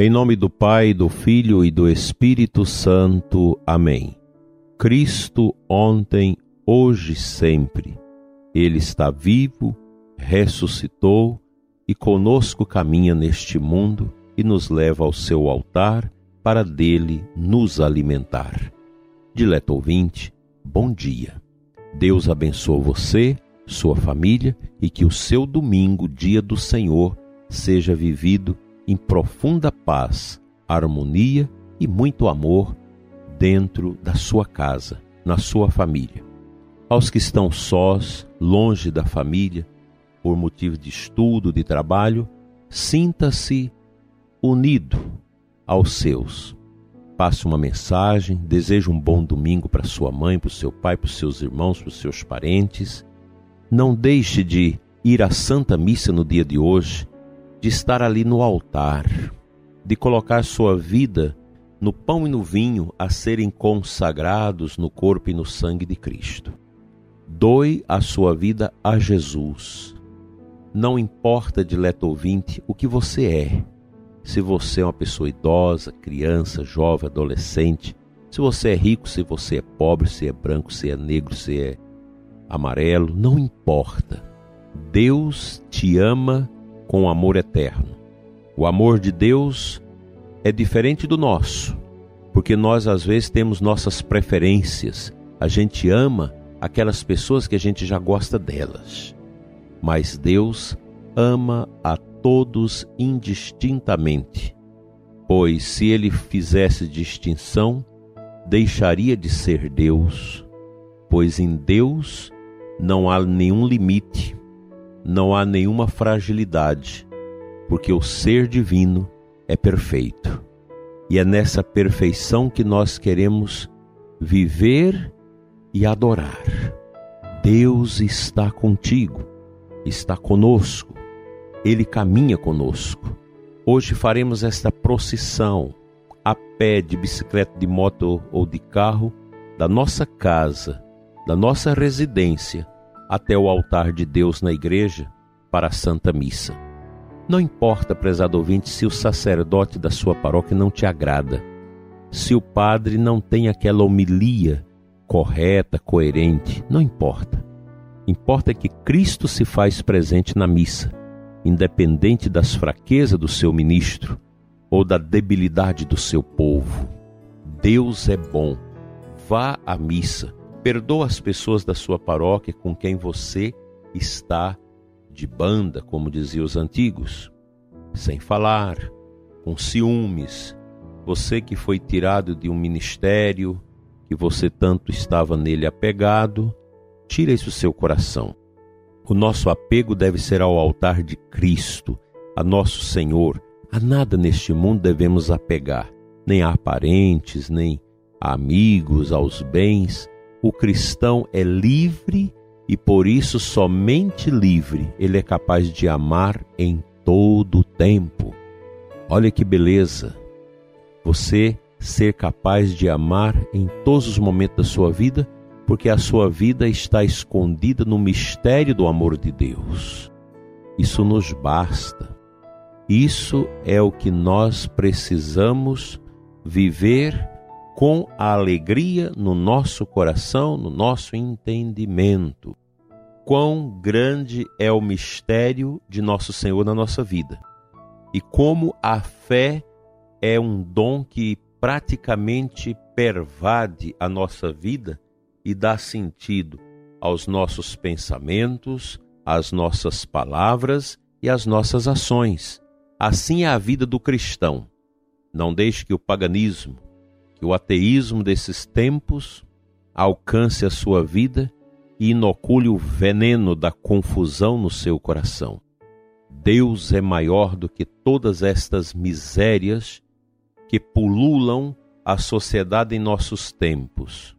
Em nome do Pai, do Filho e do Espírito Santo. Amém. Cristo ontem, hoje sempre. Ele está vivo, ressuscitou e conosco caminha neste mundo e nos leva ao seu altar para dele nos alimentar. Dileto ouvinte, bom dia. Deus abençoe você, sua família e que o seu domingo, dia do Senhor, seja vivido em profunda paz, harmonia e muito amor dentro da sua casa, na sua família. Aos que estão sós, longe da família, por motivo de estudo, de trabalho, sinta-se unido aos seus. Passe uma mensagem, deseje um bom domingo para sua mãe, para o seu pai, para os seus irmãos, para os seus parentes. Não deixe de ir à Santa Missa no dia de hoje de estar ali no altar, de colocar sua vida no pão e no vinho a serem consagrados no corpo e no sangue de Cristo. Doe a sua vida a Jesus. Não importa, dileto ouvinte, o que você é. Se você é uma pessoa idosa, criança, jovem, adolescente, se você é rico, se você é pobre, se é branco, se é negro, se é amarelo, não importa. Deus te ama com amor eterno. O amor de Deus é diferente do nosso, porque nós às vezes temos nossas preferências. A gente ama aquelas pessoas que a gente já gosta delas. Mas Deus ama a todos indistintamente, pois se ele fizesse distinção, deixaria de ser Deus, pois em Deus não há nenhum limite não há nenhuma fragilidade, porque o ser divino é perfeito. E é nessa perfeição que nós queremos viver e adorar. Deus está contigo, está conosco, Ele caminha conosco. Hoje faremos esta procissão a pé, de bicicleta, de moto ou de carro, da nossa casa, da nossa residência até o altar de Deus na igreja para a Santa Missa. Não importa, prezado ouvinte, se o sacerdote da sua paróquia não te agrada, se o padre não tem aquela homilia correta, coerente, não importa. Importa que Cristo se faz presente na missa, independente das fraquezas do seu ministro ou da debilidade do seu povo. Deus é bom. Vá à missa Perdoa as pessoas da sua paróquia com quem você está de banda, como diziam os antigos, sem falar, com ciúmes. Você que foi tirado de um ministério, que você tanto estava nele apegado, tira isso do seu coração. O nosso apego deve ser ao altar de Cristo, a nosso Senhor. A nada neste mundo devemos apegar, nem a parentes, nem a amigos, aos bens, o cristão é livre e por isso somente livre ele é capaz de amar em todo o tempo. Olha que beleza! Você ser capaz de amar em todos os momentos da sua vida, porque a sua vida está escondida no mistério do amor de Deus. Isso nos basta. Isso é o que nós precisamos viver com a alegria no nosso coração, no nosso entendimento. Quão grande é o mistério de nosso Senhor na nossa vida e como a fé é um dom que praticamente pervade a nossa vida e dá sentido aos nossos pensamentos, às nossas palavras e às nossas ações. Assim é a vida do cristão. Não deixe que o paganismo, que o ateísmo desses tempos alcance a sua vida e inocule o veneno da confusão no seu coração. Deus é maior do que todas estas misérias que pululam a sociedade em nossos tempos.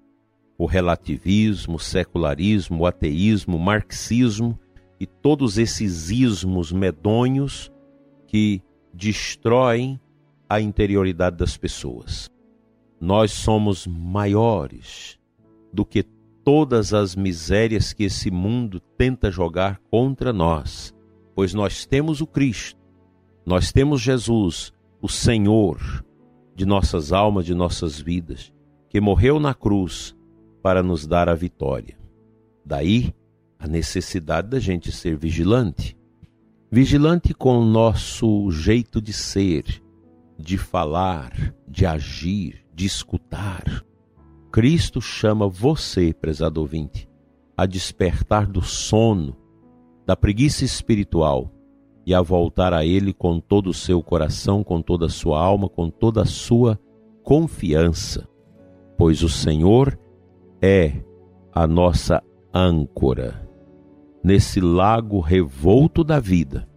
O relativismo, o secularismo, o ateísmo, o marxismo e todos esses ismos medonhos que destroem a interioridade das pessoas nós somos maiores do que todas as misérias que esse mundo tenta jogar contra nós, pois nós temos o Cristo, nós temos Jesus, o Senhor de nossas almas, de nossas vidas, que morreu na cruz para nos dar a vitória. Daí a necessidade da gente ser vigilante. Vigilante com o nosso jeito de ser, de falar, de agir, de escutar. Cristo chama você, prezado ouvinte, a despertar do sono, da preguiça espiritual e a voltar a Ele com todo o seu coração, com toda a sua alma, com toda a sua confiança, pois o Senhor é a nossa âncora. Nesse lago revolto da vida,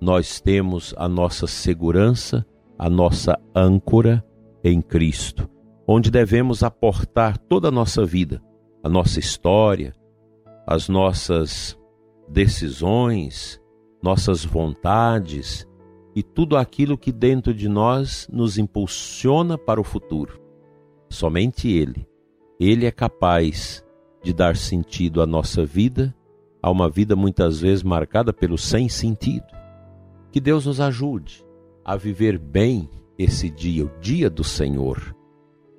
nós temos a nossa segurança, a nossa âncora em Cristo, onde devemos aportar toda a nossa vida, a nossa história, as nossas decisões, nossas vontades e tudo aquilo que dentro de nós nos impulsiona para o futuro. Somente Ele. Ele é capaz de dar sentido à nossa vida, a uma vida muitas vezes marcada pelo sem sentido. Que Deus nos ajude a viver bem esse dia, o dia do Senhor,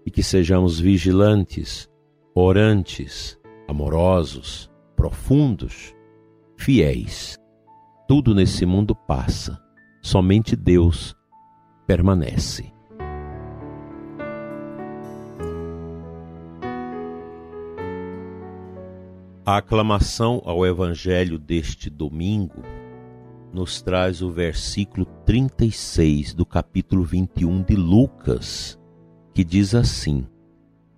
e que sejamos vigilantes, orantes, amorosos, profundos, fiéis tudo nesse mundo passa, somente Deus permanece. A aclamação ao Evangelho deste domingo nos traz o versículo 36 do capítulo 21 de Lucas, que diz assim: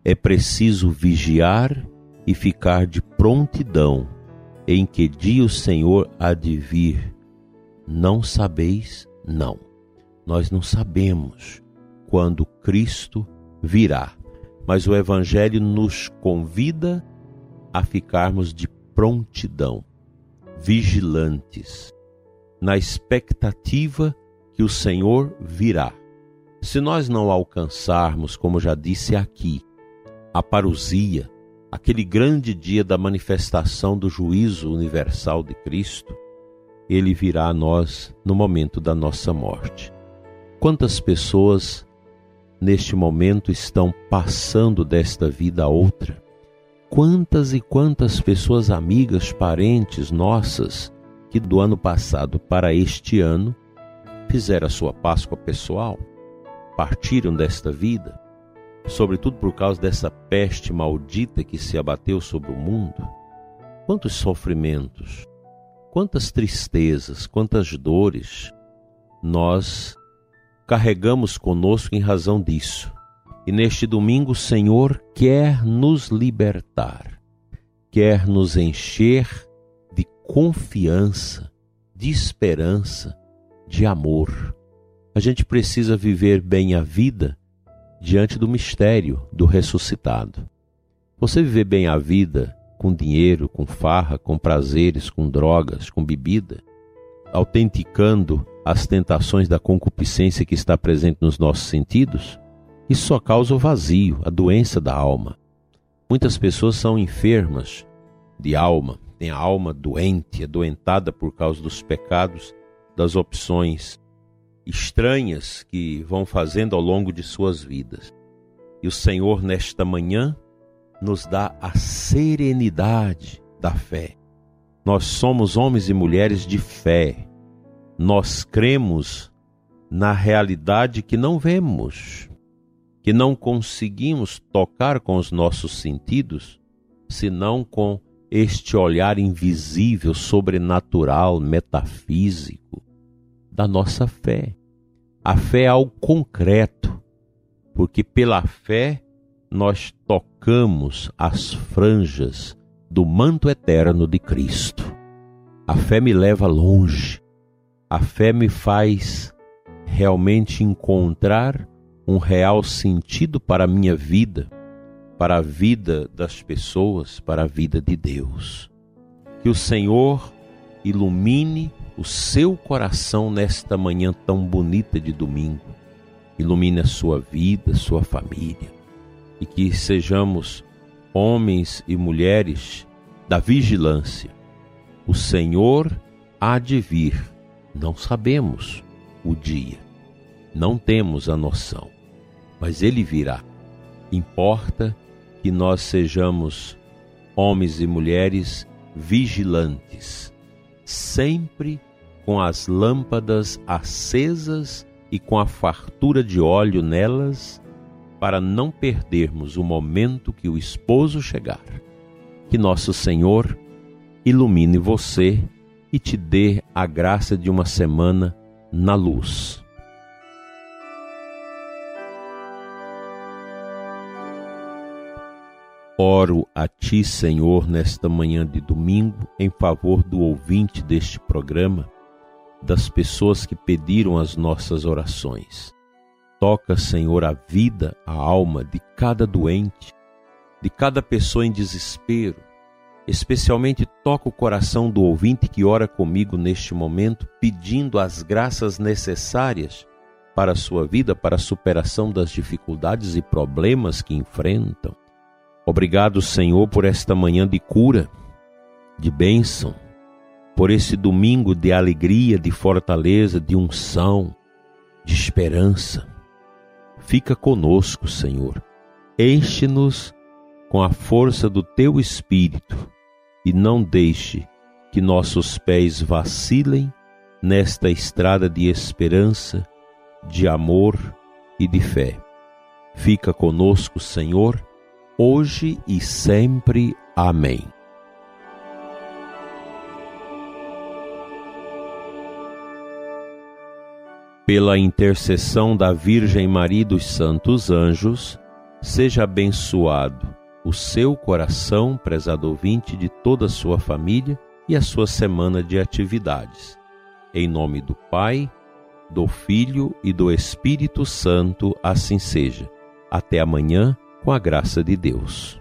É preciso vigiar e ficar de prontidão em que dia o Senhor há de vir? Não sabeis? Não. Nós não sabemos quando Cristo virá, mas o Evangelho nos convida a ficarmos de prontidão, vigilantes, na expectativa que o Senhor virá. Se nós não alcançarmos, como já disse aqui, a parousia, aquele grande dia da manifestação do juízo universal de Cristo, ele virá a nós no momento da nossa morte. Quantas pessoas neste momento estão passando desta vida a outra? Quantas e quantas pessoas amigas, parentes nossas que do ano passado para este ano fizeram a sua Páscoa pessoal, partiram desta vida? sobretudo por causa dessa peste maldita que se abateu sobre o mundo, quantos sofrimentos, quantas tristezas, quantas dores nós carregamos conosco em razão disso. E neste domingo o Senhor quer nos libertar, quer nos encher confiança, de esperança, de amor. A gente precisa viver bem a vida diante do mistério do ressuscitado. Você viver bem a vida com dinheiro, com farra, com prazeres, com drogas, com bebida, autenticando as tentações da concupiscência que está presente nos nossos sentidos, isso só causa o vazio, a doença da alma. Muitas pessoas são enfermas de alma, têm a alma doente, adoentada por causa dos pecados, das opções estranhas que vão fazendo ao longo de suas vidas. E o Senhor, nesta manhã, nos dá a serenidade da fé. Nós somos homens e mulheres de fé. Nós cremos na realidade que não vemos, que não conseguimos tocar com os nossos sentidos, senão com este olhar invisível, sobrenatural, metafísico da nossa fé. A fé é algo concreto, porque pela fé nós tocamos as franjas do manto eterno de Cristo. A fé me leva longe, a fé me faz realmente encontrar um real sentido para a minha vida, para a vida das pessoas, para a vida de Deus. Que o Senhor ilumine o seu coração nesta manhã tão bonita de domingo. Ilumine a sua vida, sua família. E que sejamos homens e mulheres da vigilância. O Senhor há de vir, não sabemos o dia, Não temos a noção, mas ele virá. Importa que nós sejamos homens e mulheres vigilantes, sempre com as lâmpadas acesas e com a fartura de óleo nelas, para não perdermos o momento que o esposo chegar. Que nosso Senhor ilumine você e te dê a graça de uma semana na luz. Oro a Ti, Senhor, nesta manhã de domingo, em favor do ouvinte deste programa, das pessoas que pediram as nossas orações. Toca, Senhor, a vida, a alma de cada doente, de cada pessoa em desespero. Especialmente toca o coração do ouvinte que ora comigo neste momento, pedindo as graças necessárias para a sua vida, para a superação das dificuldades e problemas que enfrentam. Obrigado, Senhor, por esta manhã de cura, de bênção, por esse domingo de alegria, de fortaleza, de unção, de esperança. Fica conosco, Senhor. Enche-nos com a força do teu espírito e não deixe que nossos pés vacilem nesta estrada de esperança, de amor e de fé. Fica conosco, Senhor hoje e sempre. Amém. Pela intercessão da Virgem Maria dos Santos Anjos, seja abençoado o seu coração, prezado ouvinte, de toda a sua família e a sua semana de atividades. Em nome do Pai, do Filho e do Espírito Santo, assim seja. Até amanhã com a graça de Deus.